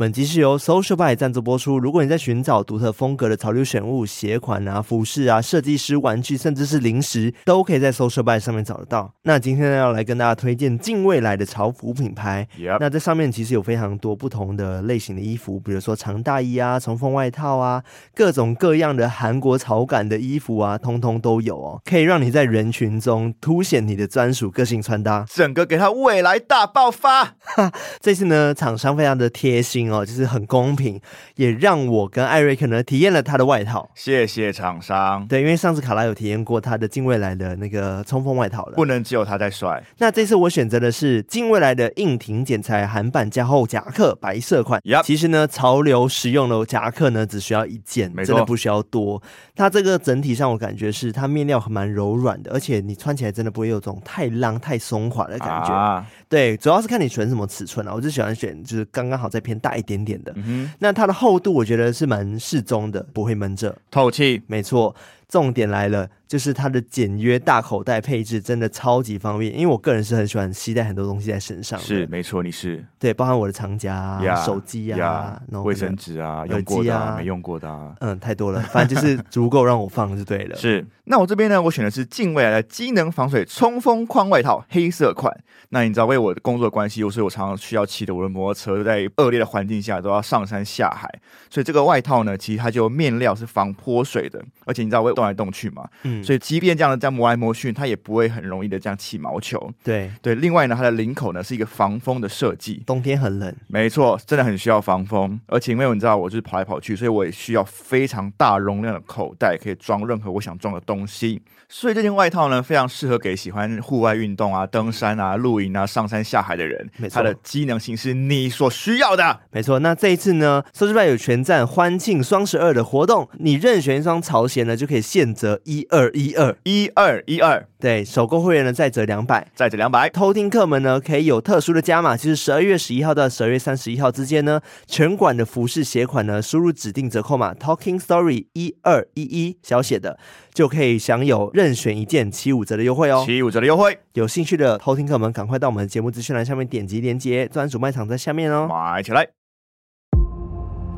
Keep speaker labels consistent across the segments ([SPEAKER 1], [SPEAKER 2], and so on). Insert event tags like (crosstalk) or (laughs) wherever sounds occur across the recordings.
[SPEAKER 1] 本集是由 Social By 赞助播出。如果你在寻找独特风格的潮流选物、鞋款啊、服饰啊、设计师玩具，甚至是零食，都可以在 Social By 上面找得到。那今天呢，要来跟大家推荐近未来的潮服品牌。那在上面其实有非常多不同的类型的衣服，比如说长大衣啊、冲锋外套啊，各种各样的韩国潮感的衣服啊，通通都有哦，可以让你在人群中凸显你的专属个性穿搭，
[SPEAKER 2] 整个给它未来大爆发。
[SPEAKER 1] 哈 (laughs) 这次呢，厂商非常的贴心。哦，就是很公平，也让我跟艾瑞克呢体验了他的外套。
[SPEAKER 2] 谢谢厂商。
[SPEAKER 1] 对，因为上次卡拉有体验过他的近未来的那个冲锋外套了，
[SPEAKER 2] 不能只有他在帅。
[SPEAKER 1] 那这次我选择的是近未来的硬挺剪裁韩版加厚夹克白色款。
[SPEAKER 2] Yep.
[SPEAKER 1] 其实呢，潮流实用的夹克呢只需要一件，真的不需要多。它这个整体上我感觉是它面料蛮柔软的，而且你穿起来真的不会有种太浪太松垮的感觉。
[SPEAKER 2] 啊
[SPEAKER 1] 对，主要是看你选什么尺寸啊，我就喜欢选就是刚刚好再偏大一点点的。那它的厚度我觉得是蛮适中的，不会闷热，
[SPEAKER 2] 透气。
[SPEAKER 1] 没错。重点来了，就是它的简约大口袋配置真的超级方便，因为我个人是很喜欢携带很多东西在身上。
[SPEAKER 2] 是，没错，你是
[SPEAKER 1] 对，包含我的长夹、啊、yeah, 手机啊、
[SPEAKER 2] yeah, 卫生纸啊、用过的、啊、没用过的啊，
[SPEAKER 1] 嗯，太多了，反正就是足够让我放就对了。(laughs)
[SPEAKER 2] 是，那我这边呢，我选的是近未来的机能防水冲锋框外套，黑色款。那你知道，为我的工作的关系，所以我常常需要骑着我的摩托车，在恶劣的环境下都要上山下海，所以这个外套呢，其实它就面料是防泼水的，而且你知道我会动来动去嘛。嗯，所以即便这样的这样磨来磨去，它也不会很容易的这样起毛球。
[SPEAKER 1] 对
[SPEAKER 2] 对，另外呢，它的领口呢是一个防风的设计，
[SPEAKER 1] 冬天很冷，
[SPEAKER 2] 没错，真的很需要防风。而且因为你知道我就是跑来跑去，所以我也需要非常大容量的口袋，可以装任何我想装的东西。所以这件外套呢，非常适合给喜欢户外运动啊、登山啊、露营啊、上山下海的人。
[SPEAKER 1] 没错，
[SPEAKER 2] 它的机能性是你所需要的。
[SPEAKER 1] 没错，那这一次呢，Social 有全站欢庆双十二的活动，你任选一双潮鞋呢，就可以现折一二一二
[SPEAKER 2] 一二一二。
[SPEAKER 1] 对，首购会员呢再折两百，
[SPEAKER 2] 再折两百。
[SPEAKER 1] 偷听客们呢可以有特殊的加码，就是十二月十一号到十二月三十一号之间呢，全馆的服饰鞋款呢，输入指定折扣码 Talking Story 一二一一小写的，就可以享有任选一件七五折的优惠哦。
[SPEAKER 2] 七五折的优惠，
[SPEAKER 1] 有兴趣的偷听客们赶快到我们的节目资讯栏下面点击链接，专属卖场在下面哦，
[SPEAKER 2] 买起来。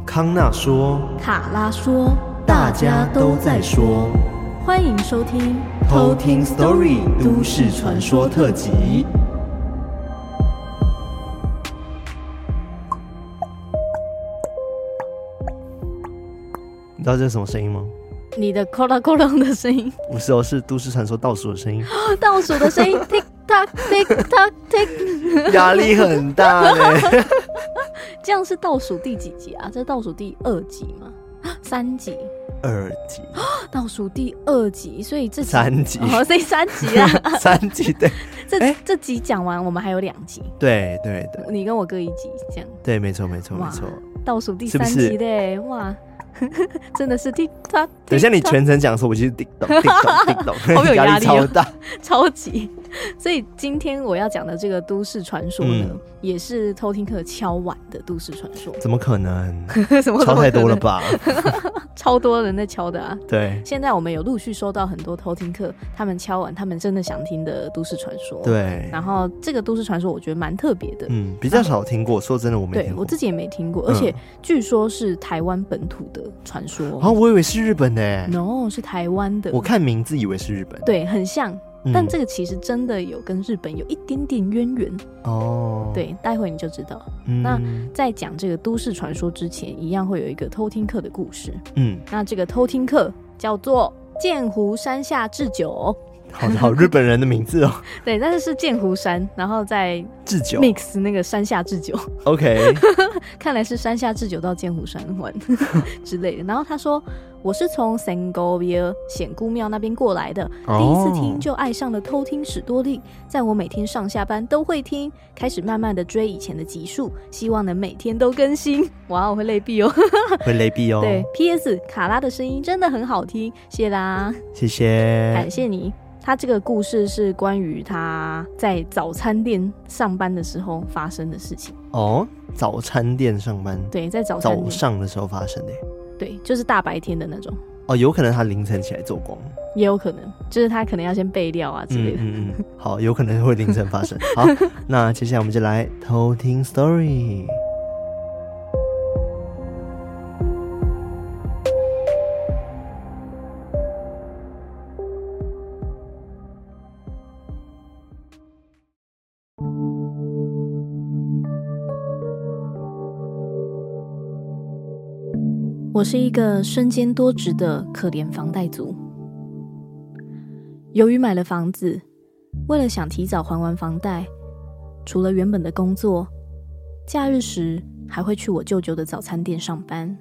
[SPEAKER 1] 康纳说，
[SPEAKER 3] 卡拉说，大家都在说。欢迎收听《偷听 Story 都市传说特辑》。
[SPEAKER 1] 你知道这是什么声音吗？
[SPEAKER 3] 你的“扣啦扣啦”的声音？
[SPEAKER 1] 不是哦，是都市传说倒数的声音。(laughs)
[SPEAKER 3] 倒数的声音，tick tock tick tock tick。(laughs) (laughs)
[SPEAKER 1] 压力很大呢。
[SPEAKER 3] 这样是倒数第几集啊？这是倒数第二集吗？三集。
[SPEAKER 1] 二集，(gasps)
[SPEAKER 3] 倒数第二集，所以这
[SPEAKER 1] 三集。
[SPEAKER 3] 哦，所以三集啊，(laughs)
[SPEAKER 1] 三集对，(laughs)
[SPEAKER 3] 这、欸、这集讲完，我们还有两集，
[SPEAKER 1] 对对对，
[SPEAKER 3] 你跟我各一集这样，
[SPEAKER 1] 对，没错没错没错，
[SPEAKER 3] 倒数第三集的哇，(laughs) 真的是滴答，
[SPEAKER 1] 等一下你全程讲的时候，我其实滴咚滴咚滴咚，
[SPEAKER 3] 好有压力、喔，
[SPEAKER 1] 超大，
[SPEAKER 3] 超级。(laughs) 所以今天我要讲的这个都市传说呢，嗯、也是偷听客敲碗的都市传说。(laughs)
[SPEAKER 1] 怎么可能？(laughs)
[SPEAKER 3] 怎么
[SPEAKER 1] 敲太多了吧？
[SPEAKER 3] 超多人在敲的啊！
[SPEAKER 1] 对，
[SPEAKER 3] 现在我们有陆续收到很多偷听客，他们敲碗，他们真的想听的都市传说。
[SPEAKER 1] 对，
[SPEAKER 3] 然后这个都市传说我觉得蛮特别的，
[SPEAKER 1] 嗯，比较少听过。说真的，我没听过，
[SPEAKER 3] 对我自己也没听过，而且据说是台湾本土的传说。
[SPEAKER 1] 啊、哦，我以为是日本的
[SPEAKER 3] ，no，是台湾的。
[SPEAKER 1] 我看名字以为是日本，
[SPEAKER 3] 对，很像。但这个其实真的有跟日本有一点点渊源哦。对，待会你就知道。嗯、那在讲这个都市传说之前，一样会有一个偷听客的故事。嗯，那这个偷听客叫做剑湖山下智久。
[SPEAKER 1] 好好日本人的名字哦。(laughs)
[SPEAKER 3] 对，但是是剑湖山，然后在
[SPEAKER 1] 智久
[SPEAKER 3] mix 那个山下智久。
[SPEAKER 1] OK，(laughs)
[SPEAKER 3] 看来是山下智久到剑湖山玩 (laughs) 之类的。然后他说。我是从 s a n g o v i a 显姑庙那边过来的，第一次听就爱上了偷听史多利，在我每天上下班都会听，开始慢慢的追以前的集数，希望能每天都更新。(laughs) 哇，我会累毙哦，(laughs)
[SPEAKER 1] 会累毙哦。
[SPEAKER 3] 对，P.S. 卡拉的声音真的很好听，谢啦，
[SPEAKER 1] 谢谢，
[SPEAKER 3] 感谢你。他这个故事是关于他在早餐店上班的时候发生的事情。
[SPEAKER 1] 哦，早餐店上班？
[SPEAKER 3] 对，在早
[SPEAKER 1] 早上的时候发生的。
[SPEAKER 3] 对，就是大白天的那种
[SPEAKER 1] 哦，有可能他凌晨起来做工，
[SPEAKER 3] 也有可能，就是他可能要先备料啊之类的。
[SPEAKER 1] 嗯嗯，好，有可能会凌晨发生。好，(laughs) 那接下来我们就来偷听 story。
[SPEAKER 3] 我是一个身兼多职的可怜房贷族。由于买了房子，为了想提早还完房贷，除了原本的工作，假日时还会去我舅舅的早餐店上班，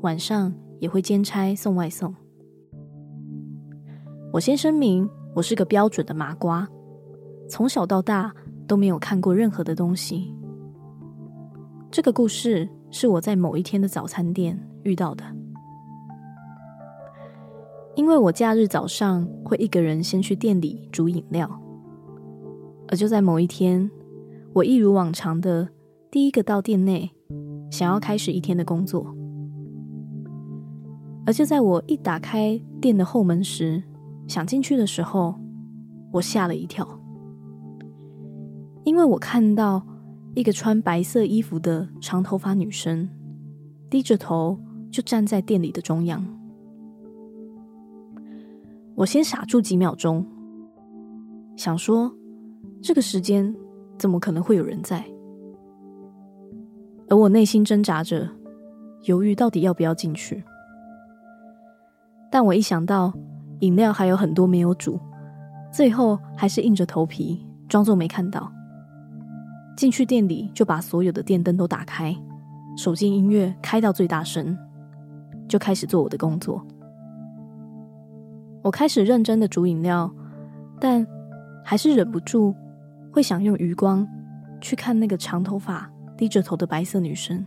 [SPEAKER 3] 晚上也会兼差送外送。我先声明，我是个标准的麻瓜，从小到大都没有看过任何的东西。这个故事是我在某一天的早餐店遇到的，因为我假日早上会一个人先去店里煮饮料，而就在某一天，我一如往常的第一个到店内，想要开始一天的工作。而就在我一打开店的后门时，想进去的时候，我吓了一跳，因为我看到一个穿白色衣服的长头发女生，低着头就站在店里的中央。我先傻住几秒钟，想说这个时间怎么可能会有人在？而我内心挣扎着，犹豫到底要不要进去。但我一想到饮料还有很多没有煮，最后还是硬着头皮装作没看到。进去店里就把所有的电灯都打开，手机音乐开到最大声，就开始做我的工作。我开始认真的煮饮料，但还是忍不住会想用余光去看那个长头发、低着头的白色女生，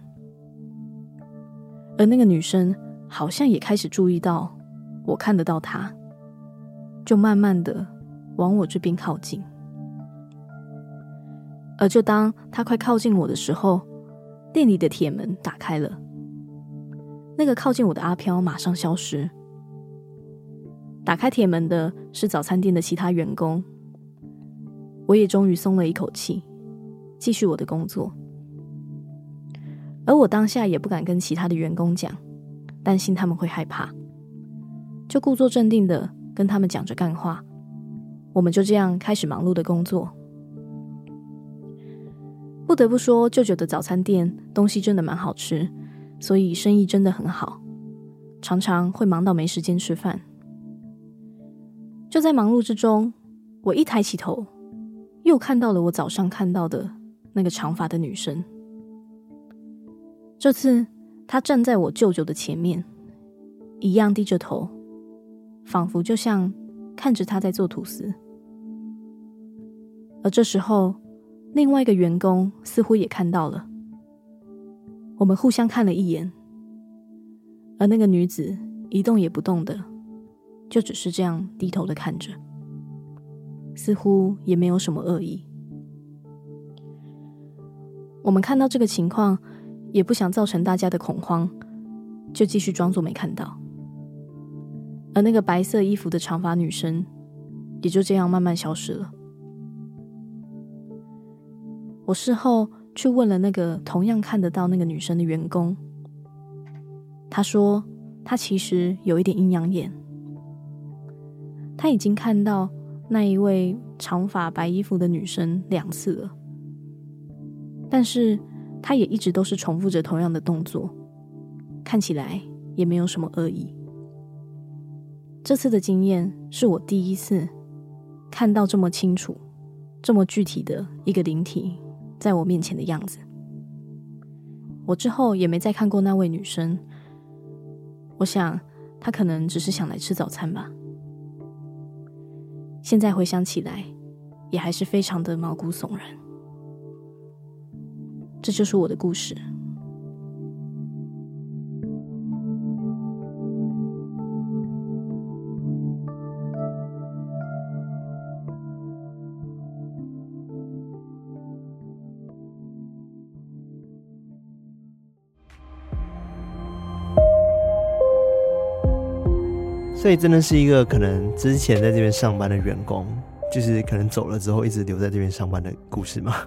[SPEAKER 3] 而那个女生好像也开始注意到。我看得到她，就慢慢的往我这边靠近。而就当她快靠近我的时候，店里的铁门打开了。那个靠近我的阿飘马上消失。打开铁门的是早餐店的其他员工。我也终于松了一口气，继续我的工作。而我当下也不敢跟其他的员工讲，担心他们会害怕。就故作镇定的跟他们讲着干话，我们就这样开始忙碌的工作。不得不说，舅舅的早餐店东西真的蛮好吃，所以生意真的很好，常常会忙到没时间吃饭。就在忙碌之中，我一抬起头，又看到了我早上看到的那个长发的女生。这次她站在我舅舅的前面，一样低着头。仿佛就像看着他在做吐司，而这时候，另外一个员工似乎也看到了。我们互相看了一眼，而那个女子一动也不动的，就只是这样低头的看着，似乎也没有什么恶意。我们看到这个情况，也不想造成大家的恐慌，就继续装作没看到。而那个白色衣服的长发女生，也就这样慢慢消失了。我事后去问了那个同样看得到那个女生的员工，他说他其实有一点阴阳眼，他已经看到那一位长发白衣服的女生两次了，但是他也一直都是重复着同样的动作，看起来也没有什么恶意。这次的经验是我第一次看到这么清楚、这么具体的一个灵体。在我面前的样子。我之后也没再看过那位女生。我想她可能只是想来吃早餐吧。现在回想起来，也还是非常的毛骨悚然。这就是我的故事。
[SPEAKER 1] 所以真的是一个可能之前在这边上班的员工，就是可能走了之后一直留在这边上班的故事吗？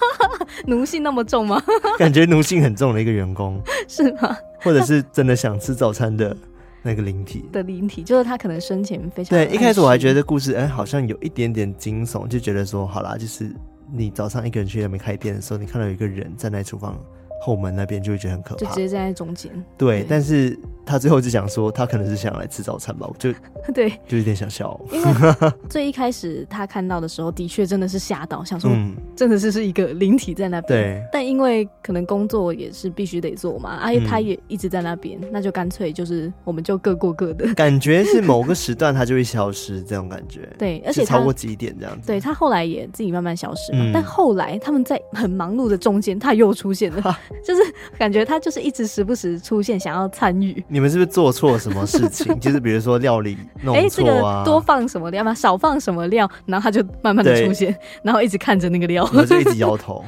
[SPEAKER 1] (laughs)
[SPEAKER 3] 奴性那么重吗？(laughs)
[SPEAKER 1] 感觉奴性很重的一个员工 (laughs)
[SPEAKER 3] 是吗？
[SPEAKER 1] 或者是真的想吃早餐的那个灵体
[SPEAKER 3] 的灵体，就是他可能生前非常
[SPEAKER 1] 对。一开始我还觉得故事哎、欸、好像有一点点惊悚，就觉得说好啦，就是你早上一个人去那边开店的时候，你看到有一个人站在厨房后门那边，就会觉得很可怕，
[SPEAKER 3] 就直接站在中间。
[SPEAKER 1] 对，
[SPEAKER 3] 对
[SPEAKER 1] 但是他最后就想说，他可能是想来吃早餐吧，我就 (laughs)
[SPEAKER 3] 对，
[SPEAKER 1] 就有点想笑。
[SPEAKER 3] 因为 (laughs) 最一开始他看到的时候，的确真的是吓到，想说真的是是一个灵体在那
[SPEAKER 1] 边。
[SPEAKER 3] 但因为可能工作也是必须得做嘛，而、啊、且他也一直在那边，嗯、那就干脆就是我们就各过各的。
[SPEAKER 1] 感觉是某个时段他就会消失，这种感觉。(laughs)
[SPEAKER 3] 对，而且
[SPEAKER 1] 超过几点这样子。
[SPEAKER 3] 对，他后来也自己慢慢消失嘛，嗯、但后来他们在很忙碌的中间，他又出现了，(laughs) 就是感觉他就是一直时不时出现，想要参与。
[SPEAKER 1] 你们是不是做错了什么事情？(laughs) 就是比如说料理弄错啊、欸，这个
[SPEAKER 3] 多放什么料吗？少放什么料？然后他就慢慢的出现，然后一直看着那个料，
[SPEAKER 1] 然后就一直摇头。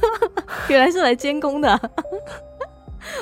[SPEAKER 1] (laughs)
[SPEAKER 3] 原来是来监工的、啊。(laughs)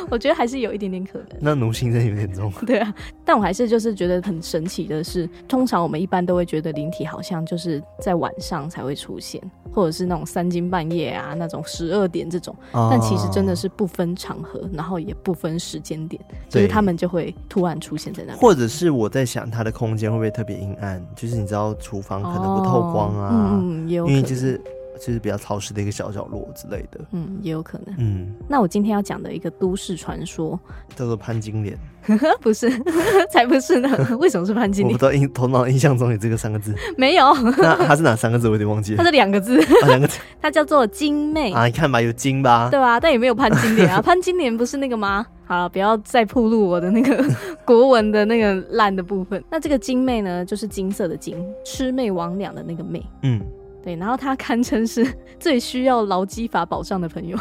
[SPEAKER 3] 我觉得还是有一点点可能，
[SPEAKER 1] 那奴性真的有点重。
[SPEAKER 3] 对啊，但我还是就是觉得很神奇的是，通常我们一般都会觉得灵体好像就是在晚上才会出现，或者是那种三更半夜啊，那种十二点这种。哦、但其实真的是不分场合，然后也不分时间点，就是他们就会突然出现在那里。
[SPEAKER 1] 或者是我在想，它的空间会不会特别阴暗？就是你知道，厨房可能不透光啊，
[SPEAKER 3] 哦、嗯，也有，
[SPEAKER 1] 因为就是。就是比较潮湿的一个小角落之类的，
[SPEAKER 3] 嗯，也有可能。
[SPEAKER 1] 嗯，
[SPEAKER 3] 那我今天要讲的一个都市传说
[SPEAKER 1] 叫做潘金莲，(laughs)
[SPEAKER 3] 不是，(laughs) 才不是呢。(laughs) 为什么是潘金莲？
[SPEAKER 1] 我不知道印头脑印象中有这个三个字，
[SPEAKER 3] 没有。
[SPEAKER 1] 那它是哪三个字？我有点忘记了。
[SPEAKER 3] 它是两个字，
[SPEAKER 1] 两个字。
[SPEAKER 3] 它叫做金妹
[SPEAKER 1] 啊，你看吧，有金吧？
[SPEAKER 3] 对吧？但也没有潘金莲啊。潘金莲不是那个吗？好了，不要再暴露我的那个国文的那个烂的部分。那这个金妹呢，就是金色的金，魑魅魍魉的那个魅。嗯。对，然后他堪称是 (laughs) 最需要劳基法保障的朋友。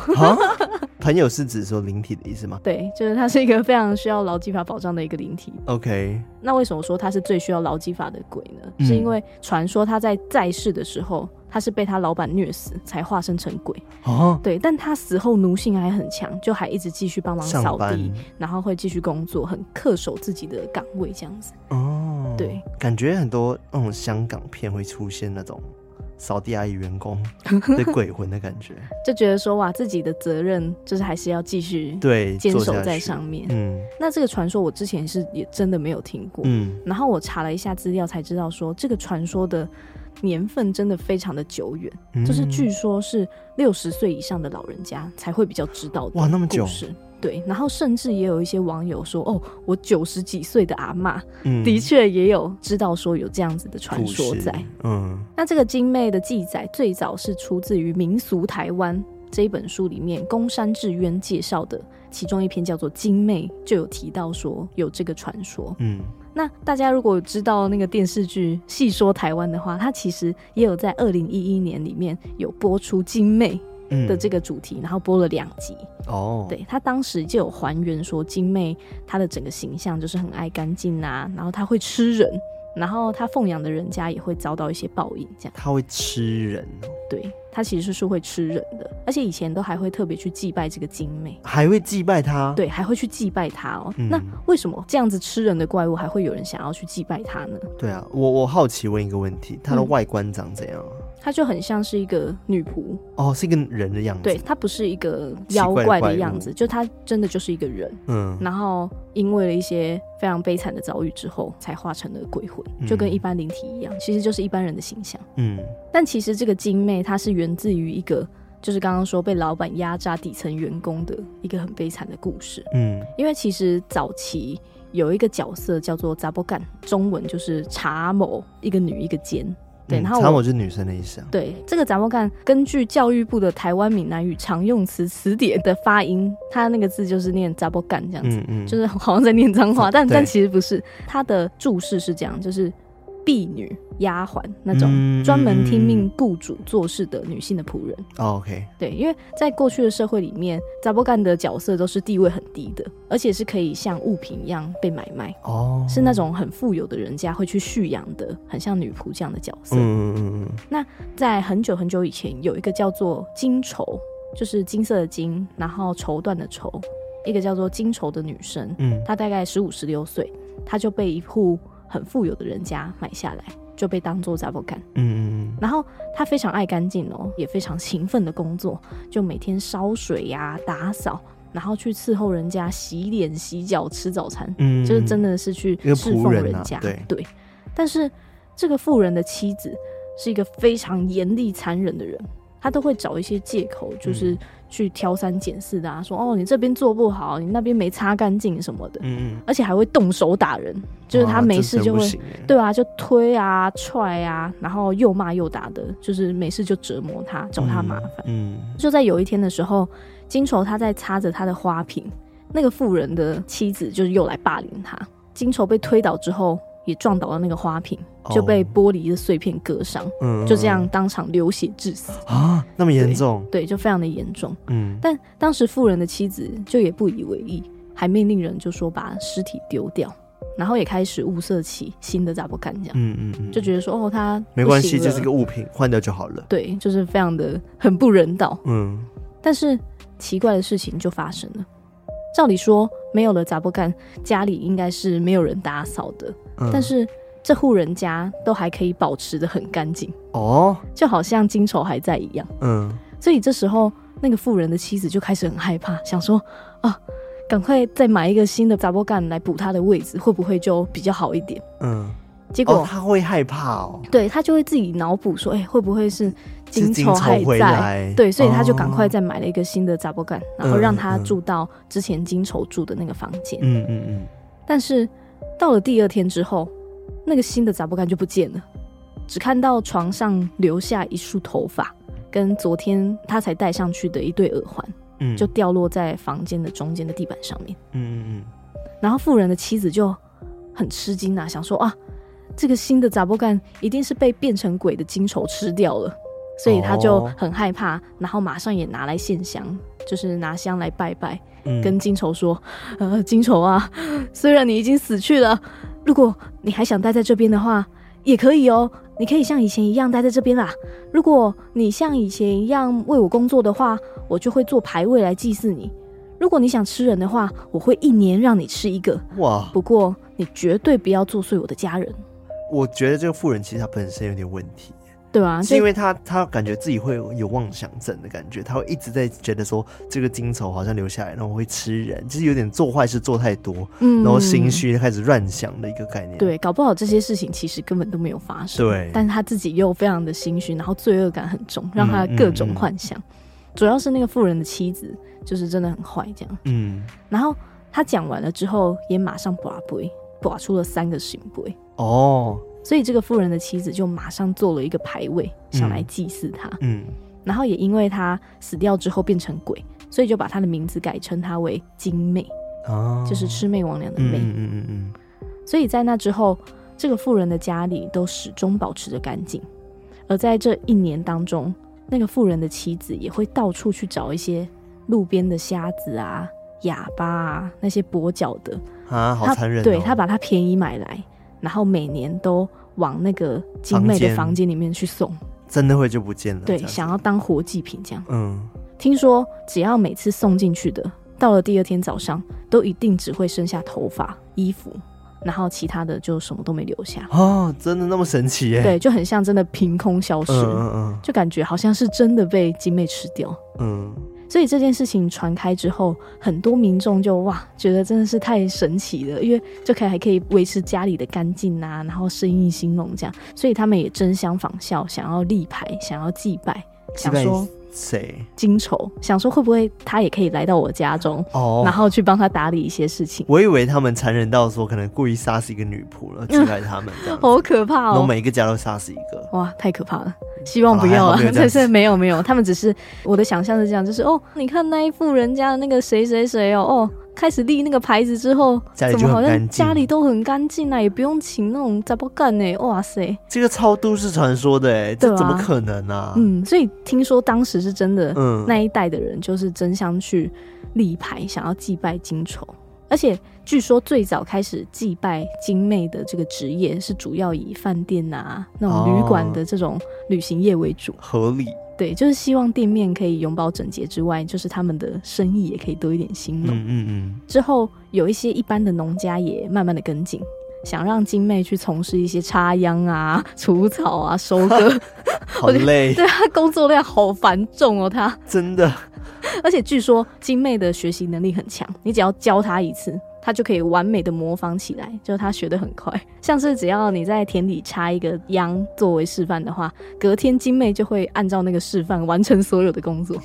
[SPEAKER 1] 朋友是指说灵体的意思吗？
[SPEAKER 3] 对，就是他是一个非常需要劳基法保障的一个灵体。
[SPEAKER 1] OK，
[SPEAKER 3] 那为什么说他是最需要劳基法的鬼呢？嗯、是因为传说他在在世的时候，他是被他老板虐死才化身成鬼。哦，对，但他死后奴性还很强，就还一直继续帮忙扫地，然后会继续工作，很恪守自己的岗位这样子。哦，对，
[SPEAKER 1] 感觉很多那种香港片会出现那种。扫地阿姨员工 (laughs) 的鬼魂的感觉，
[SPEAKER 3] 就觉得说哇，自己的责任就是还是要继续
[SPEAKER 1] 对
[SPEAKER 3] 坚守在上面。嗯，那这个传说我之前是也真的没有听过。嗯，然后我查了一下资料才知道说，这个传说的年份真的非常的久远，嗯、就是据说是六十岁以上的老人家才会比较知道的。
[SPEAKER 1] 哇，那么久。
[SPEAKER 3] 对，然后甚至也有一些网友说，哦，我九十几岁的阿妈，嗯，的确也有知道说有这样子的传说在。嗯，那这个精妹的记载最早是出自于《民俗台湾》这一本书里面，宫山志渊介绍的其中一篇叫做《精妹》，就有提到说有这个传说。嗯，那大家如果知道那个电视剧《戏说台湾》的话，它其实也有在二零一一年里面有播出金妹的这个主题，嗯、然后播了两集。哦，对，他当时就有还原说，金妹她的整个形象就是很爱干净啊，然后她会吃人，然后她奉养的人家也会遭到一些报应，这样。
[SPEAKER 1] 她会吃人哦？
[SPEAKER 3] 对，她其实是会吃人的，而且以前都还会特别去祭拜这个金妹，
[SPEAKER 1] 还会祭拜她？
[SPEAKER 3] 对，还会去祭拜她哦。嗯、那为什么这样子吃人的怪物还会有人想要去祭拜她呢？
[SPEAKER 1] 对啊，我我好奇问一个问题，她的外观长怎样？嗯
[SPEAKER 3] 她就很像是一个女仆
[SPEAKER 1] 哦，是一个人的样子。
[SPEAKER 3] 对，她不是一个妖怪的样子，就她真的就是一个人。嗯，然后因为了一些非常悲惨的遭遇之后，才化成了鬼魂，就跟一般灵体一样，其实就是一般人的形象。嗯，但其实这个精妹她是源自于一个，就是刚刚说被老板压榨底层员工的一个很悲惨的故事。嗯，因为其实早期有一个角色叫做扎波干，中文就是查某，一个女一个奸。对，然后
[SPEAKER 1] 查某就是女生的意思啊。
[SPEAKER 3] 对，这个杂波干根据教育部的台湾闽南语常用词词典的发音，它那个字就是念杂波干这样子，嗯嗯，就是好像在念脏话，但但其实不是。它的注释是这样，就是。婢女、丫鬟那种专门听命雇主做事的女性的仆人。
[SPEAKER 1] 哦，OK，
[SPEAKER 3] 对，因为在过去的社会里面，杂波干的角色都是地位很低的，而且是可以像物品一样被买卖。哦，是那种很富有的人家会去蓄养的，很像女仆这样的角色。嗯嗯嗯。那在很久很久以前，有一个叫做金绸，就是金色的金，然后绸缎的绸，一个叫做金绸的女生。嗯，她大概十五十六岁，她就被一户。很富有的人家买下来，就被当做查某干。嗯嗯嗯。然后他非常爱干净哦，也非常勤奋的工作，就每天烧水呀、啊、打扫，然后去伺候人家洗脸、洗脚、吃早餐。嗯，就是真的是去侍奉人家。人啊、对对。但是这个富人的妻子是一个非常严厉残忍的人，他都会找一些借口，就是去挑三拣四的啊，说哦，你这边做不好，你那边没擦干净什么的，
[SPEAKER 1] 嗯嗯，
[SPEAKER 3] 而且还会动手打人，就是他没事就会，
[SPEAKER 1] 欸、
[SPEAKER 3] 对啊，就推啊、踹啊，然后又骂又打的，就是没事就折磨他，找他麻烦。
[SPEAKER 1] 嗯，嗯
[SPEAKER 3] 就在有一天的时候，金愁他在擦着他的花瓶，那个妇人的妻子就是又来霸凌他，金愁被推倒之后。也撞倒了那个花瓶，就被玻璃的碎片割伤，
[SPEAKER 1] 嗯，
[SPEAKER 3] 就这样当场流血致死
[SPEAKER 1] 啊，那么严重？
[SPEAKER 3] 对，就非常的严重。
[SPEAKER 1] 嗯，
[SPEAKER 3] 但当时富人的妻子就也不以为意，还命令人就说把尸体丢掉，然后也开始物色起新的杂不干这样。
[SPEAKER 1] 嗯嗯嗯，
[SPEAKER 3] 就觉得说哦，他
[SPEAKER 1] 没关系，就是个物品，换掉就好了。
[SPEAKER 3] 对，就是非常的很不人道。
[SPEAKER 1] 嗯，
[SPEAKER 3] 但是奇怪的事情就发生了。照理说，没有了杂不干，家里应该是没有人打扫的。嗯、但是这户人家都还可以保持的很干净
[SPEAKER 1] 哦，
[SPEAKER 3] 就好像金丑还在一样。
[SPEAKER 1] 嗯，
[SPEAKER 3] 所以这时候那个富人的妻子就开始很害怕，想说啊，赶快再买一个新的杂波干来补他的位置，会不会就比较好一点？
[SPEAKER 1] 嗯，
[SPEAKER 3] 结果、
[SPEAKER 1] 哦、他会害怕哦，
[SPEAKER 3] 对他就会自己脑补说，哎、欸，会不会是？金愁还
[SPEAKER 1] 在，
[SPEAKER 3] 对，所以他就赶快再买了一个新的杂波干，
[SPEAKER 1] 哦、
[SPEAKER 3] 然后让他住到之前金愁住的那个房间。
[SPEAKER 1] 嗯嗯嗯。
[SPEAKER 3] 但是到了第二天之后，那个新的杂波干就不见了，只看到床上留下一束头发，跟昨天他才戴上去的一对耳环，
[SPEAKER 1] 嗯，
[SPEAKER 3] 就掉落在房间的中间的地板上面。
[SPEAKER 1] 嗯嗯嗯。
[SPEAKER 3] 然后富人的妻子就很吃惊啊，想说啊，这个新的杂波干一定是被变成鬼的金丑吃掉了。所以他就很害怕，然后马上也拿来献香，就是拿香来拜拜，嗯、跟金愁说：“呃，金愁啊，虽然你已经死去了，如果你还想待在这边的话，也可以哦，你可以像以前一样待在这边啦。如果你像以前一样为我工作的话，我就会做牌位来祭祀你。如果你想吃人的话，我会一年让你吃一个。哇！不过你绝对不要作祟我的家人。
[SPEAKER 1] 我觉得这个妇人其实她本身有点问题。”
[SPEAKER 3] 对啊，
[SPEAKER 1] 是因为他他感觉自己会有妄想症的感觉，他会一直在觉得说这个金丑好像留下来，然后会吃人，就是有点做坏事做太多，嗯，然后心虚开始乱想的一个概念。
[SPEAKER 3] 对，搞不好这些事情其实根本都没有发生。
[SPEAKER 1] 对，
[SPEAKER 3] 但是他自己又非常的心虚，然后罪恶感很重，让他各种幻想。嗯嗯嗯、主要是那个富人的妻子，就是真的很坏这样。嗯，然后他讲完了之后，也马上拔杯，拔出了三个新杯。
[SPEAKER 1] 哦。
[SPEAKER 3] 所以这个妇人的妻子就马上做了一个牌位，想来祭祀他。
[SPEAKER 1] 嗯，
[SPEAKER 3] 然后也因为他死掉之后变成鬼，所以就把他的名字改称他为金妹，
[SPEAKER 1] 哦，
[SPEAKER 3] 就是魑魅魍魉的魅。
[SPEAKER 1] 嗯嗯嗯嗯。
[SPEAKER 3] 所以在那之后，这个妇人的家里都始终保持着干净。而在这一年当中，那个妇人的妻子也会到处去找一些路边的瞎子啊、哑巴啊，那些跛脚的
[SPEAKER 1] 啊，好残忍哦。
[SPEAKER 3] 对，他把他便宜买来。然后每年都往那个精妹的房间里面去送，
[SPEAKER 1] 真的会就不见了。
[SPEAKER 3] 对，想要当活祭品这样。
[SPEAKER 1] 嗯，
[SPEAKER 3] 听说只要每次送进去的，到了第二天早上，都一定只会剩下头发、衣服，然后其他的就什么都没留下。
[SPEAKER 1] 哦，真的那么神奇耶？
[SPEAKER 3] 对，就很像真的凭空消失。
[SPEAKER 1] 嗯嗯嗯，
[SPEAKER 3] 就感觉好像是真的被精妹吃掉。
[SPEAKER 1] 嗯。
[SPEAKER 3] 所以这件事情传开之后，很多民众就哇，觉得真的是太神奇了，因为就可以还可以维持家里的干净啊，然后生意兴隆这样，所以他们也争相仿效，想要立牌，想要祭拜，想说。
[SPEAKER 1] 谁？
[SPEAKER 3] 金丑想说会不会他也可以来到我家中，哦，然后去帮他打理一些事情。
[SPEAKER 1] 我以为他们残忍到说可能故意杀死一个女仆了，取代他们这样，(laughs)
[SPEAKER 3] 好可怕哦！
[SPEAKER 1] 然后每一个家都杀死一个，
[SPEAKER 3] 哇，太可怕了！希望不要了，但是没有 (laughs) 没有，他们只是我的想象是这样，就是哦，你看那一户人家的那个谁谁谁哦哦。开始立那个牌子之后，
[SPEAKER 1] 家里就
[SPEAKER 3] 怎么好像家里都很干净啊？也不用请那种杂包干呢？哇塞，
[SPEAKER 1] 这个超都市传说的哎，这怎么可能啊？
[SPEAKER 3] 嗯，所以听说当时是真的，
[SPEAKER 1] 嗯，
[SPEAKER 3] 那一代的人就是争相去立牌，想要祭拜金丑。而且据说最早开始祭拜精妹的这个职业是主要以饭店啊、那种旅馆的这种旅行业为主，
[SPEAKER 1] 合理。
[SPEAKER 3] 对，就是希望店面可以永保整洁之外，就是他们的生意也可以多一点兴隆。
[SPEAKER 1] 嗯嗯嗯。
[SPEAKER 3] 之后有一些一般的农家也慢慢的跟进，想让金妹去从事一些插秧啊、(laughs) 除草啊、收割，(laughs)
[SPEAKER 1] 好累。
[SPEAKER 3] 对，她工作量好繁重哦，她
[SPEAKER 1] 真的。
[SPEAKER 3] 而且据说金妹的学习能力很强，你只要教她一次，她就可以完美的模仿起来，就是她学得很快。(laughs) 像是只要你在田里插一个秧作为示范的话，隔天金妹就会按照那个示范完成所有的工作。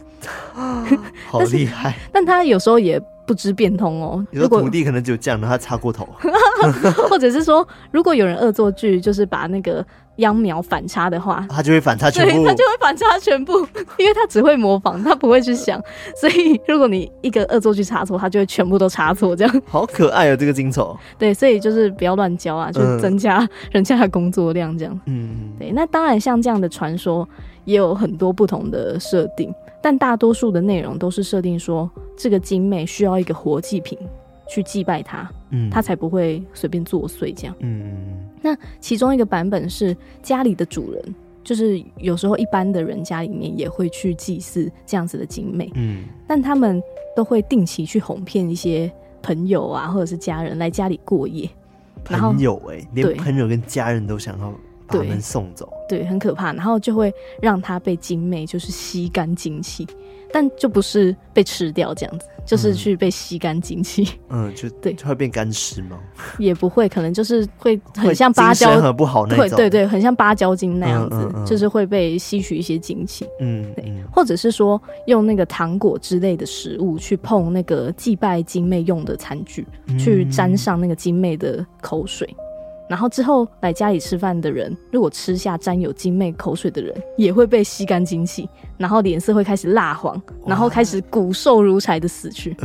[SPEAKER 3] (laughs)
[SPEAKER 1] 好厉害！
[SPEAKER 3] 但他有时候也不知变通哦。
[SPEAKER 1] 如果土地可能只有这样，然后他插过头，(laughs) (laughs)
[SPEAKER 3] 或者是说，如果有人恶作剧，就是把那个。秧苗反插的话，
[SPEAKER 1] 他就会反插全部，
[SPEAKER 3] 他就会反插全部，(laughs) 因为他只会模仿，他不会去想。所以如果你一个恶作剧插错，他就会全部都插错，这样。
[SPEAKER 1] 好可爱哦，这个金丑。
[SPEAKER 3] 对，所以就是不要乱教啊，就增加人家的工作量，这样。
[SPEAKER 1] 嗯，
[SPEAKER 3] 对。那当然，像这样的传说也有很多不同的设定，但大多数的内容都是设定说，这个精妹需要一个活祭品去祭拜他，嗯，他才不会随便作祟这样。
[SPEAKER 1] 嗯。
[SPEAKER 3] 那其中一个版本是家里的主人，就是有时候一般的人家里面也会去祭祀这样子的精妹，
[SPEAKER 1] 嗯，
[SPEAKER 3] 但他们都会定期去哄骗一些朋友啊，或者是家人来家里过夜。
[SPEAKER 1] 朋友哎、欸，连朋友跟家人都想要把他们送走，
[SPEAKER 3] 对，很可怕。然后就会让他被精魅就是吸干精气。但就不是被吃掉这样子，就是去被吸干精气。
[SPEAKER 1] 嗯，就 (laughs) 对，就会变干尸吗？
[SPEAKER 3] 也不会，可能就是会很像芭蕉，
[SPEAKER 1] 很不好那种。
[SPEAKER 3] 对对对，很像芭蕉精那样子，
[SPEAKER 1] 嗯嗯嗯、
[SPEAKER 3] 就是会被吸取一些精气。
[SPEAKER 1] 嗯，
[SPEAKER 3] 对，或者是说用那个糖果之类的食物去碰那个祭拜精魅用的餐具，嗯、去沾上那个精魅的口水。然后之后来家里吃饭的人，如果吃下沾有精妹口水的人，也会被吸干精气，然后脸色会开始蜡黄，然后开始骨瘦如柴的死去，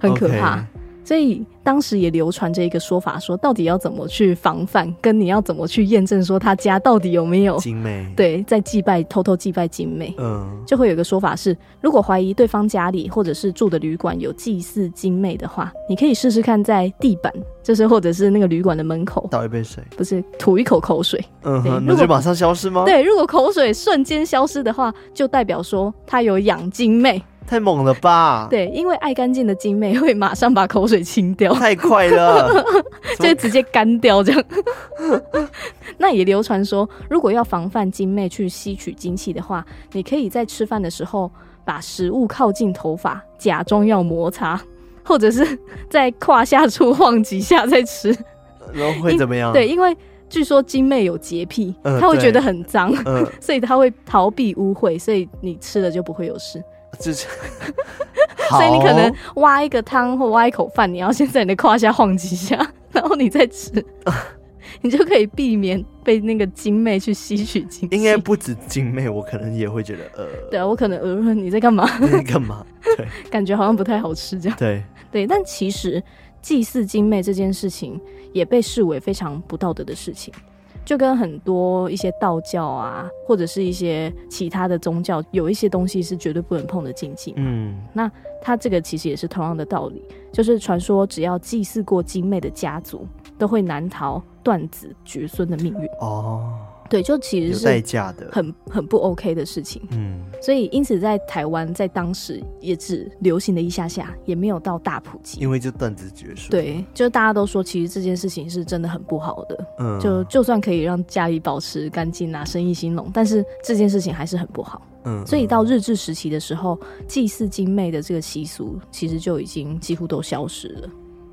[SPEAKER 3] 很可怕。所以当时也流传着一个说法，说到底要怎么去防范，跟你要怎么去验证，说他家到底有没有
[SPEAKER 1] 精妹？
[SPEAKER 3] 对，在祭拜，偷偷祭拜精妹。
[SPEAKER 1] 嗯，
[SPEAKER 3] 就会有一个说法是，如果怀疑对方家里或者是住的旅馆有祭祀精妹的话，你可以试试看在地板，就是或者是那个旅馆的门口
[SPEAKER 1] 倒一杯水，
[SPEAKER 3] 不是吐一口口水。
[SPEAKER 1] 嗯哼，那就马上消失吗？
[SPEAKER 3] 对，如果口水瞬间消失的话，就代表说他有养精妹。
[SPEAKER 1] 太猛了吧！
[SPEAKER 3] 对，因为爱干净的精妹会马上把口水清掉，
[SPEAKER 1] 太快了，(laughs)
[SPEAKER 3] 就直接干掉这样。(laughs) 那也流传说，如果要防范精妹去吸取精气的话，你可以在吃饭的时候把食物靠近头发，假装要摩擦，或者是在胯下处晃几下再吃。
[SPEAKER 1] 然后会怎么样？
[SPEAKER 3] 对，因为据说金妹有洁癖，她、呃、会觉得很脏，
[SPEAKER 1] 呃、(laughs)
[SPEAKER 3] 所以她会逃避污秽，所以你吃了就不会有事。
[SPEAKER 1] 就是，(laughs)
[SPEAKER 3] 所以你可能挖一个汤或挖一口饭，你要先在你的胯下晃几下，(laughs) 然后你再吃，(laughs) 你就可以避免被那个精妹去吸取精气。
[SPEAKER 1] 应该不止精妹，我可能也会觉得呃，
[SPEAKER 3] 对啊，我可能呃，你在干嘛？
[SPEAKER 1] 你在干嘛？对，
[SPEAKER 3] 感觉好像不太好吃这样。
[SPEAKER 1] 对
[SPEAKER 3] 对，但其实祭祀精妹这件事情也被视为非常不道德的事情。就跟很多一些道教啊，或者是一些其他的宗教，有一些东西是绝对不能碰的禁忌。
[SPEAKER 1] 嗯，
[SPEAKER 3] 那它这个其实也是同样的道理，就是传说只要祭祀过精妹的家族，都会难逃断子绝孙的命运。
[SPEAKER 1] 哦。
[SPEAKER 3] 对，就其实是
[SPEAKER 1] 代价的，
[SPEAKER 3] 很很不 OK 的事情。
[SPEAKER 1] 嗯，
[SPEAKER 3] 所以因此在台湾，在当时也只流行了一下下，也没有到大普及。
[SPEAKER 1] 因为就断子绝孙。
[SPEAKER 3] 对，就大家都说，其实这件事情是真的很不好的。
[SPEAKER 1] 嗯，
[SPEAKER 3] 就就算可以让家里保持干净啊，生意兴隆，但是这件事情还是很不好。
[SPEAKER 1] 嗯，
[SPEAKER 3] 所以到日治时期的时候，祭祀精妹的这个习俗，其实就已经几乎都消失了。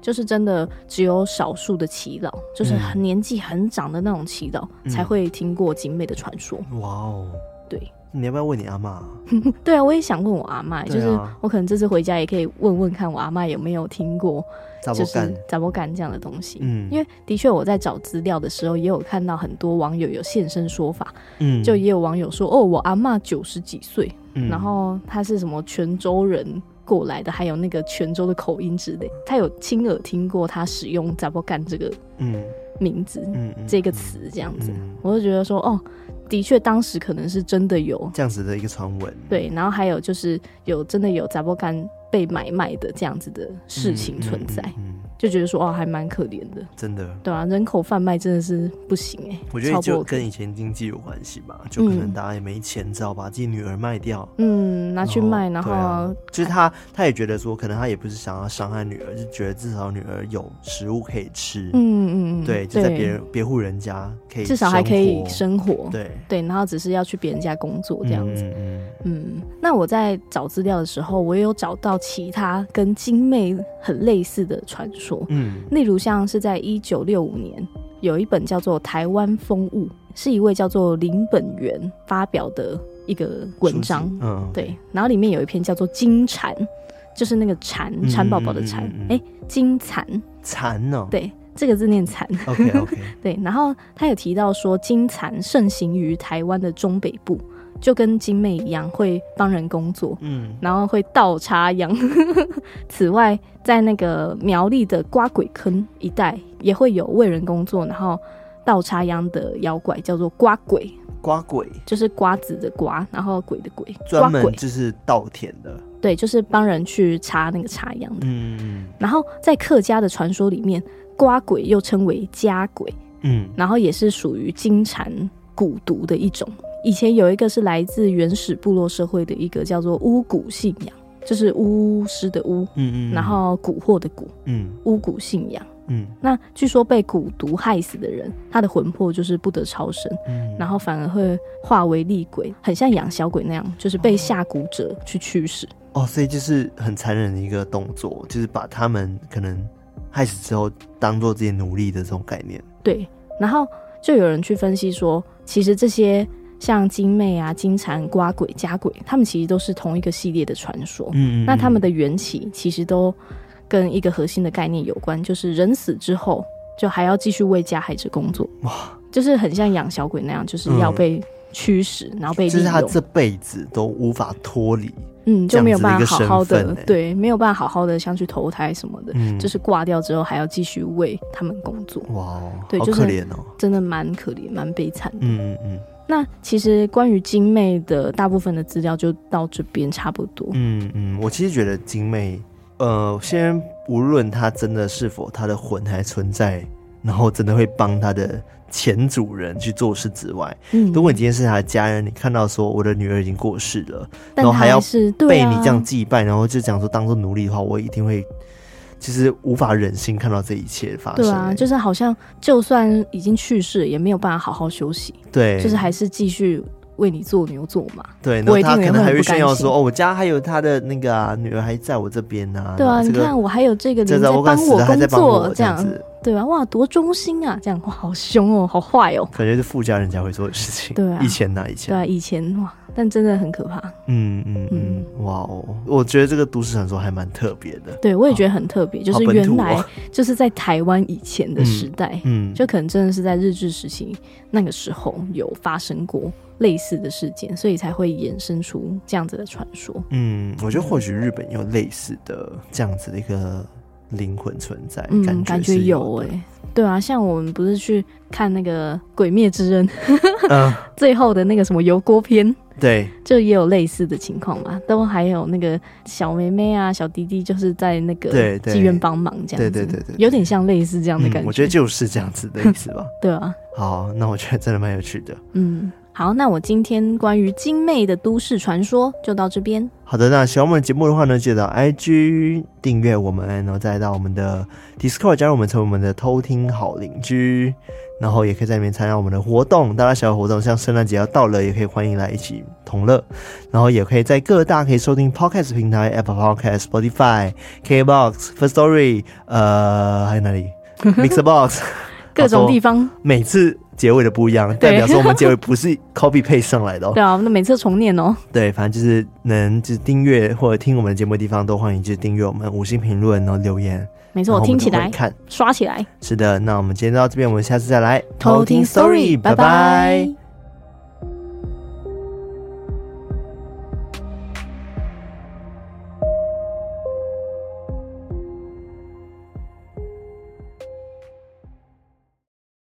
[SPEAKER 3] 就是真的只有少数的祈祷，就是很年纪很长的那种祈祷，嗯、才会听过晶妹的传说。
[SPEAKER 1] 哇哦，
[SPEAKER 3] 对，
[SPEAKER 1] 你要不要问你阿妈？(laughs)
[SPEAKER 3] 对啊，我也想问我阿妈，
[SPEAKER 1] 啊、
[SPEAKER 3] 就是我可能这次回家也可以问问看我阿妈有没有听过，就是查某干这样的东西。
[SPEAKER 1] 嗯，
[SPEAKER 3] 因为的确我在找资料的时候，也有看到很多网友有现身说法。
[SPEAKER 1] 嗯，
[SPEAKER 3] 就也有网友说，哦，我阿妈九十几岁，
[SPEAKER 1] 嗯、
[SPEAKER 3] 然后他是什么泉州人。过来的还有那个泉州的口音之类，他有亲耳听过他使用“杂波干”这个嗯。名字
[SPEAKER 1] 嗯，嗯
[SPEAKER 3] 这个词这样子，
[SPEAKER 1] 嗯、
[SPEAKER 3] 我就觉得说哦，的确当时可能是真的有
[SPEAKER 1] 这样子的一个传闻。
[SPEAKER 3] 对，然后还有就是有真的有杂波干被买卖的这样子的事情存在。就觉得说哦，还蛮可怜的，
[SPEAKER 1] 真的，
[SPEAKER 3] 对啊，人口贩卖真的是不行哎、欸，
[SPEAKER 1] 我觉得就跟以前经济有关系吧，就可能大家也没钱，只好把自己女儿卖掉，
[SPEAKER 3] 嗯，拿去卖，然
[SPEAKER 1] 后，就是他他也觉得说，可能他也不是想要伤害女儿，就觉得至少女儿有食物可以吃，嗯嗯嗯，对，就在别人别户人家可以
[SPEAKER 3] 至少还可以生活，
[SPEAKER 1] 对。
[SPEAKER 3] 对，然后只是要去别人家工作这样子，嗯
[SPEAKER 1] 嗯，
[SPEAKER 3] 嗯，那我在找资料的时候，我也有找到其他跟精妹很类似的传说，
[SPEAKER 1] 嗯。
[SPEAKER 3] 例如像是在一九六五年，有一本叫做《台湾风物》，是一位叫做林本源发表的一个文章。
[SPEAKER 1] 嗯，
[SPEAKER 3] 对。然后里面有一篇叫做《金蝉》，就是那个蝉，蝉宝宝的蝉。哎，金蝉。
[SPEAKER 1] 蝉哦。
[SPEAKER 3] 对，这个字念蝉。
[SPEAKER 1] OK OK。(laughs)
[SPEAKER 3] 对。然后他有提到说，金蝉盛行于台湾的中北部。就跟精妹一样，会帮人工作，
[SPEAKER 1] 嗯，
[SPEAKER 3] 然后会倒插秧。(laughs) 此外，在那个苗栗的瓜鬼坑一带，也会有为人工作，然后倒插秧的妖怪，叫做瓜鬼。
[SPEAKER 1] 瓜鬼
[SPEAKER 3] 就是瓜子的瓜，然后鬼的鬼，
[SPEAKER 1] 专门就是稻田的。
[SPEAKER 3] 对，就是帮人去插那个插秧的。
[SPEAKER 1] 嗯，
[SPEAKER 3] 然后在客家的传说里面，瓜鬼又称为家鬼，
[SPEAKER 1] 嗯，
[SPEAKER 3] 然后也是属于金蝉蛊毒的一种。以前有一个是来自原始部落社会的一个叫做巫蛊信仰，就是巫师的巫，
[SPEAKER 1] 嗯嗯，
[SPEAKER 3] 然后蛊惑的蛊，
[SPEAKER 1] 嗯，
[SPEAKER 3] 巫蛊信仰，
[SPEAKER 1] 嗯，
[SPEAKER 3] 那据说被蛊毒害死的人，他的魂魄就是不得超生，
[SPEAKER 1] 嗯，
[SPEAKER 3] 然后反而会化为厉鬼，很像养小鬼那样，就是被下蛊者去驱使。
[SPEAKER 1] 哦，所以就是很残忍的一个动作，就是把他们可能害死之后，当做自己奴隶的这种概念。
[SPEAKER 3] 对，然后就有人去分析说，其实这些。像精妹啊、金蝉、瓜鬼、家鬼，他们其实都是同一个系列的传说。
[SPEAKER 1] 嗯，嗯，嗯，
[SPEAKER 3] 那他们的缘起其实都跟一个核心的概念有关，就是人死之后就还要继续为加害者工作。
[SPEAKER 1] 哇，
[SPEAKER 3] 就是很像养小鬼那样，就是要被驱使，嗯、然后被利用。
[SPEAKER 1] 就是他这辈子都无法脱离，
[SPEAKER 3] 嗯，就没有办法好好的，
[SPEAKER 1] 的
[SPEAKER 3] 对，没有办法好好的像去投胎什么的，
[SPEAKER 1] 嗯、
[SPEAKER 3] 就是挂掉之后还要继续为他们工作。
[SPEAKER 1] 哇，
[SPEAKER 3] 对，
[SPEAKER 1] 好可怜哦，
[SPEAKER 3] 真的蛮可怜，蛮悲惨的。
[SPEAKER 1] 嗯嗯嗯。
[SPEAKER 3] 那其实关于精妹的大部分的资料就到这边差不多。
[SPEAKER 1] 嗯嗯，我其实觉得精妹，呃，先无论她真的是否她的魂还存在，然后真的会帮她的前主人去做事之外，嗯，如果你今天是她的家人，你看到说我的女儿已经过世了，然后还要被你这样祭拜，然后就讲说当做奴隶的话，我一定会。其实无法忍心看到这一切发生。对
[SPEAKER 3] 啊，就是好像就算已经去世，也没有办法好好休息。
[SPEAKER 1] 对，
[SPEAKER 3] 就是还是继续为你做牛做马。
[SPEAKER 1] 对，然后他可能还会炫耀说：“哦，我家还有他的那个啊，女儿还在我这边呢。”
[SPEAKER 3] 对啊，
[SPEAKER 1] 这个、
[SPEAKER 3] 你看我还有这个人在帮我工作，这样子。对啊，哇，多忠心啊！这样哇，好凶哦，好坏哦，
[SPEAKER 1] 感觉是富家人家会做的事情。
[SPEAKER 3] 对啊，
[SPEAKER 1] 以前呐，以前。
[SPEAKER 3] 对啊，以前哇，但真的很可怕。
[SPEAKER 1] 嗯嗯嗯，哇哦，我觉得这个都市传说还蛮特别的。
[SPEAKER 3] 对，我也觉得很特别，就是原来就是在台湾以前的时代，
[SPEAKER 1] 嗯，
[SPEAKER 3] 就可能真的是在日治时期那个时候有发生过类似的事件，所以才会衍生出这样子的传说。
[SPEAKER 1] 嗯，我觉得或许日本有类似的这样子的一个。灵魂存在，
[SPEAKER 3] 嗯，
[SPEAKER 1] 感
[SPEAKER 3] 觉，有哎、欸，对啊，像我们不是去看那个《鬼灭之刃》，(laughs)
[SPEAKER 1] 嗯，
[SPEAKER 3] 最后的那个什么油锅篇，(laughs)
[SPEAKER 1] 对，
[SPEAKER 3] 就也有类似的情况嘛，都还有那个小妹妹啊、小弟弟，就是在那个妓院帮忙这样子，
[SPEAKER 1] 对对对，对对对，
[SPEAKER 3] 有点像类似这样的感觉，
[SPEAKER 1] 嗯、我觉得就是这样子的意思吧，(laughs)
[SPEAKER 3] 对啊，
[SPEAKER 1] 好，那我觉得真的蛮有趣的，
[SPEAKER 3] 嗯。好，那我今天关于精妹的都市传说就到这边。
[SPEAKER 1] 好的，那喜欢我们节目的话呢，记得到 IG 订阅我们，然后再到我们的 Discord 加入我们，成为我们的偷听好邻居，然后也可以在里面参加我们的活动，大大小小活动，像圣诞节要到了，也可以欢迎来一起同乐。然后也可以在各大可以收听 Podcast 平台，Apple Podcast、Spotify、KBox、Firstory，呃，还有哪里？(laughs) Mixbox，
[SPEAKER 3] 各种地方，
[SPEAKER 1] 每次。结尾的不一样，代表说我们结尾不是 copy paste 上来的哦。
[SPEAKER 3] 对啊，那每次重念哦。
[SPEAKER 1] 对，反正就是能就是订阅或者听我们的节目的地方，都欢迎就是订阅我们五星评论，然后留言。
[SPEAKER 3] 没错，我听起来
[SPEAKER 1] 看
[SPEAKER 3] 刷起来。
[SPEAKER 1] 是的，那我们今天到这边，我们下次再来
[SPEAKER 3] 偷听 story，拜拜。